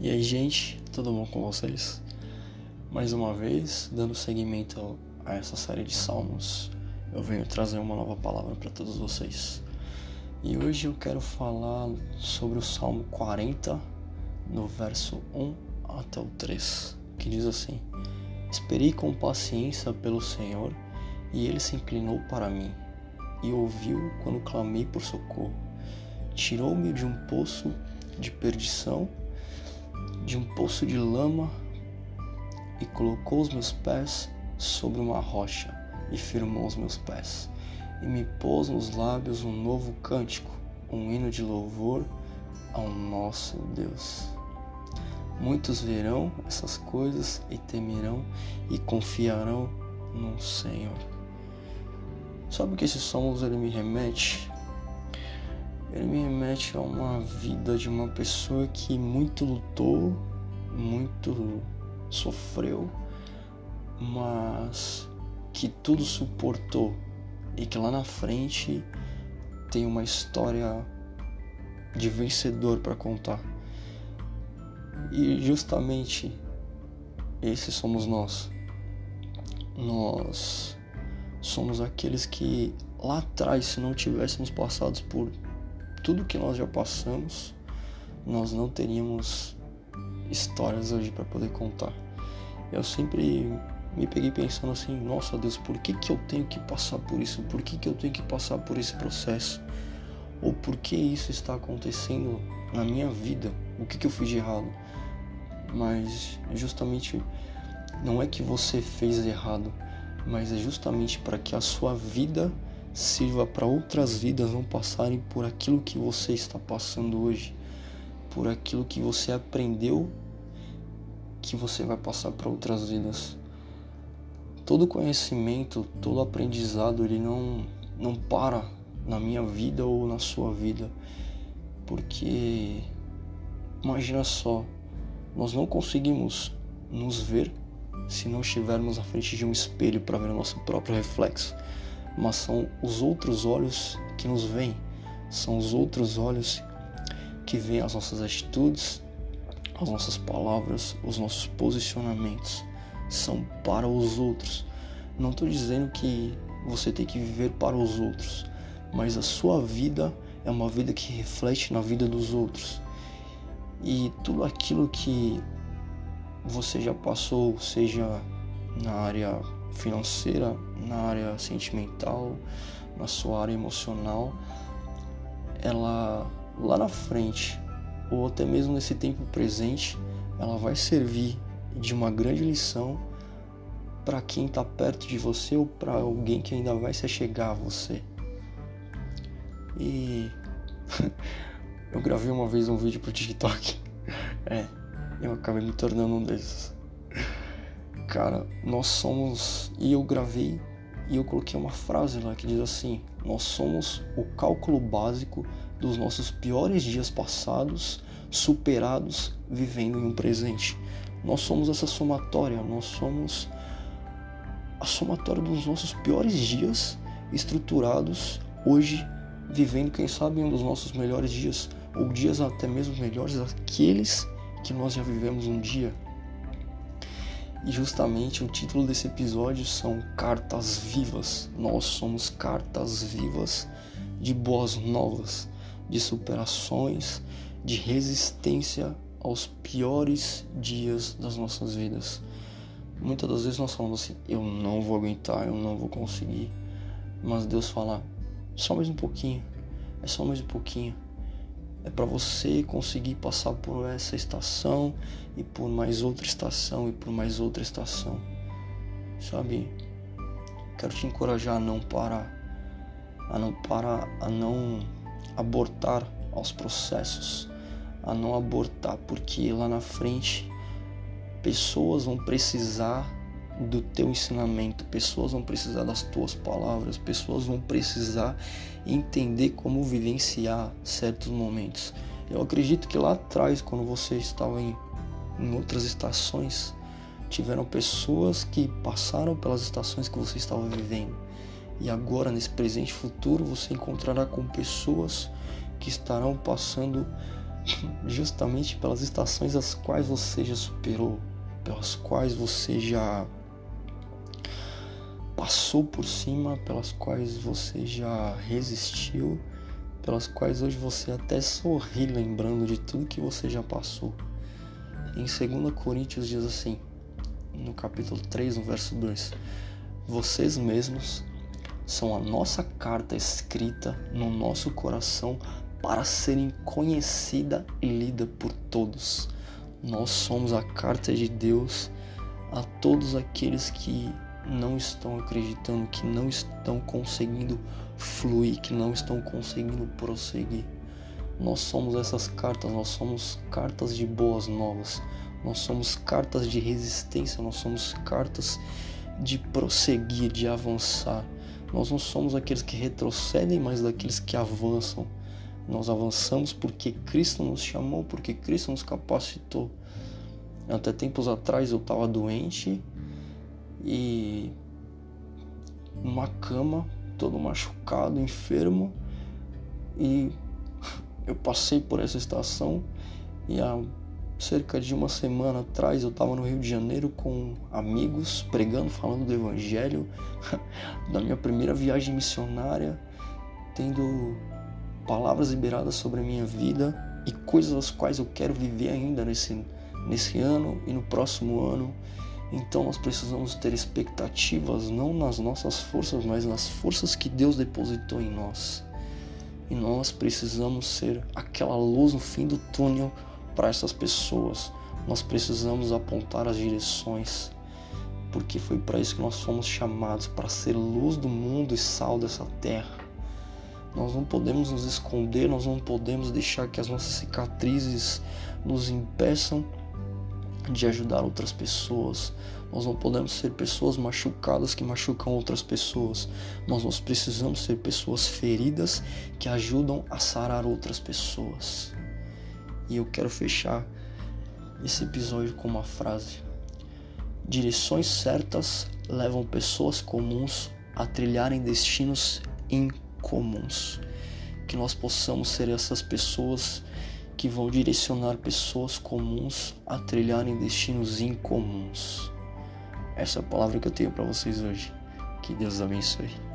E aí, gente, tudo bom com vocês? Mais uma vez, dando seguimento a essa série de salmos, eu venho trazer uma nova palavra para todos vocês. E hoje eu quero falar sobre o Salmo 40, no verso 1 até o 3, que diz assim: Esperei com paciência pelo Senhor, e ele se inclinou para mim e ouviu quando clamei por socorro. Tirou-me de um poço de perdição, de um poço de lama e colocou os meus pés sobre uma rocha e firmou os meus pés. E me pôs nos lábios um novo cântico, um hino de louvor ao nosso Deus. Muitos verão essas coisas e temerão e confiarão no Senhor. Sabe o que esse Salmos ele me remete? Ele me remete a uma vida de uma pessoa que muito lutou, muito sofreu, mas que tudo suportou e que lá na frente tem uma história de vencedor para contar. E justamente esses somos nós. Nós somos aqueles que lá atrás, se não tivéssemos passado por tudo que nós já passamos, nós não teríamos histórias hoje para poder contar. Eu sempre me peguei pensando assim, nossa Deus, por que, que eu tenho que passar por isso? Por que, que eu tenho que passar por esse processo? Ou por que isso está acontecendo na minha vida? O que, que eu fiz de errado? Mas justamente não é que você fez errado, mas é justamente para que a sua vida sirva para outras vidas não passarem por aquilo que você está passando hoje, por aquilo que você aprendeu que você vai passar para outras vidas. Todo conhecimento, todo aprendizado, ele não não para na minha vida ou na sua vida. Porque imagina só, nós não conseguimos nos ver se não estivermos à frente de um espelho para ver o nosso próprio reflexo. Mas são os outros olhos que nos veem, são os outros olhos que veem as nossas atitudes, as nossas palavras, os nossos posicionamentos. São para os outros. Não estou dizendo que você tem que viver para os outros, mas a sua vida é uma vida que reflete na vida dos outros. E tudo aquilo que você já passou, seja na área financeira, na área sentimental, na sua área emocional, ela lá na frente, ou até mesmo nesse tempo presente, ela vai servir de uma grande lição para quem está perto de você ou para alguém que ainda vai se chegar a você. E eu gravei uma vez um vídeo pro TikTok. É, eu acabei me tornando um desses. Cara, nós somos. E eu gravei e eu coloquei uma frase lá que diz assim: Nós somos o cálculo básico dos nossos piores dias passados, superados, vivendo em um presente. Nós somos essa somatória, nós somos a somatória dos nossos piores dias estruturados hoje, vivendo, quem sabe, um dos nossos melhores dias, ou dias até mesmo melhores aqueles que nós já vivemos um dia. E justamente o título desse episódio são Cartas Vivas. Nós somos cartas vivas de boas novas, de superações, de resistência aos piores dias das nossas vidas. Muitas das vezes nós falamos assim: eu não vou aguentar, eu não vou conseguir. Mas Deus fala: só mais um pouquinho, é só mais um pouquinho é para você conseguir passar por essa estação e por mais outra estação e por mais outra estação. Sabe? Quero te encorajar a não parar, a não parar, a não abortar aos processos, a não abortar, porque lá na frente pessoas vão precisar do teu ensinamento, pessoas vão precisar das tuas palavras, pessoas vão precisar entender como vivenciar certos momentos. Eu acredito que lá atrás, quando você estava em, em outras estações, tiveram pessoas que passaram pelas estações que você estava vivendo. E agora, nesse presente futuro, você encontrará com pessoas que estarão passando justamente pelas estações as quais você já superou, pelas quais você já passou por cima, pelas quais você já resistiu, pelas quais hoje você até sorri lembrando de tudo que você já passou. Em 2 Coríntios diz assim, no capítulo 3, no verso 2: Vocês mesmos são a nossa carta escrita no nosso coração para serem conhecida e lida por todos. Nós somos a carta de Deus a todos aqueles que não estão acreditando, que não estão conseguindo fluir, que não estão conseguindo prosseguir. Nós somos essas cartas, nós somos cartas de boas novas, nós somos cartas de resistência, nós somos cartas de prosseguir, de avançar. Nós não somos aqueles que retrocedem, mas daqueles que avançam. Nós avançamos porque Cristo nos chamou, porque Cristo nos capacitou. Até tempos atrás eu estava doente e numa cama, todo machucado, enfermo, e eu passei por essa estação e há cerca de uma semana atrás eu estava no Rio de Janeiro com amigos pregando, falando do Evangelho, da minha primeira viagem missionária, tendo palavras liberadas sobre a minha vida e coisas as quais eu quero viver ainda nesse, nesse ano e no próximo ano. Então nós precisamos ter expectativas não nas nossas forças, mas nas forças que Deus depositou em nós. E nós precisamos ser aquela luz no fim do túnel para essas pessoas. Nós precisamos apontar as direções, porque foi para isso que nós fomos chamados para ser luz do mundo e sal dessa terra. Nós não podemos nos esconder, nós não podemos deixar que as nossas cicatrizes nos impeçam de ajudar outras pessoas. Nós não podemos ser pessoas machucadas que machucam outras pessoas. Nós, nós precisamos ser pessoas feridas que ajudam a sarar outras pessoas. E eu quero fechar esse episódio com uma frase: Direções certas levam pessoas comuns a trilharem destinos incomuns. Que nós possamos ser essas pessoas que vão direcionar pessoas comuns a trilharem destinos incomuns. Essa é a palavra que eu tenho para vocês hoje. Que Deus abençoe.